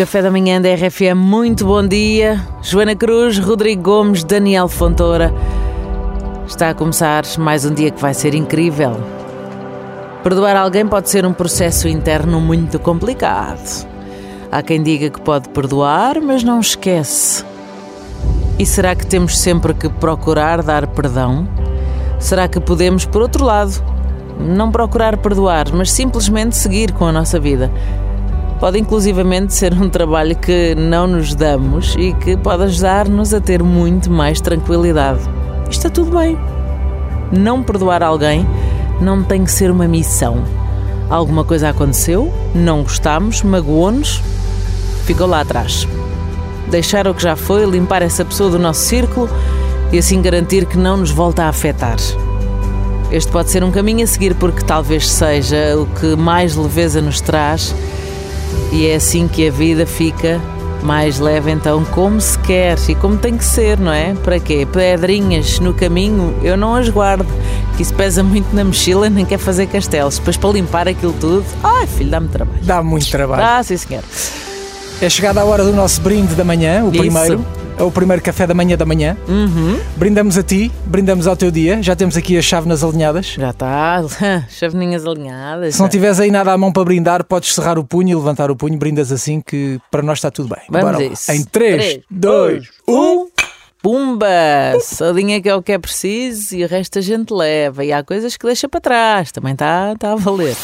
Café da Manhã da RFM, muito bom dia. Joana Cruz, Rodrigo Gomes, Daniel Fontoura. Está a começar mais um dia que vai ser incrível. Perdoar alguém pode ser um processo interno muito complicado. Há quem diga que pode perdoar, mas não esquece. E será que temos sempre que procurar dar perdão? Será que podemos, por outro lado, não procurar perdoar, mas simplesmente seguir com a nossa vida? Pode inclusivamente ser um trabalho que não nos damos e que pode ajudar-nos a ter muito mais tranquilidade. Está tudo bem. Não perdoar alguém não tem que ser uma missão. Alguma coisa aconteceu, não gostamos, magoou-nos, ficou lá atrás. Deixar o que já foi, limpar essa pessoa do nosso círculo e assim garantir que não nos volta a afetar. Este pode ser um caminho a seguir porque talvez seja o que mais leveza nos traz e é assim que a vida fica mais leve, então, como se quer e como tem que ser, não é? Para quê? Pedrinhas no caminho, eu não as guardo, que isso pesa muito na mochila, nem quer fazer castelos. Depois, para limpar aquilo tudo, ai filho, dá-me trabalho. Dá muito trabalho. Ah, sim, senhor. É chegada a hora do nosso brinde da manhã, o Isso. primeiro. É o primeiro café da manhã da manhã. Uhum. Brindamos a ti, brindamos ao teu dia. Já temos aqui as chávenas alinhadas. Já está, chaveninhas alinhadas. Se não tiveres aí nada à mão para brindar, podes cerrar o punho e levantar o punho. Brindas assim que para nós está tudo bem. Vamos Bora isso. Em 3, Três, 2, 1. Pumba! Sardinha que é o que é preciso e o resto a gente leva. E há coisas que deixa para trás, também está tá a valer.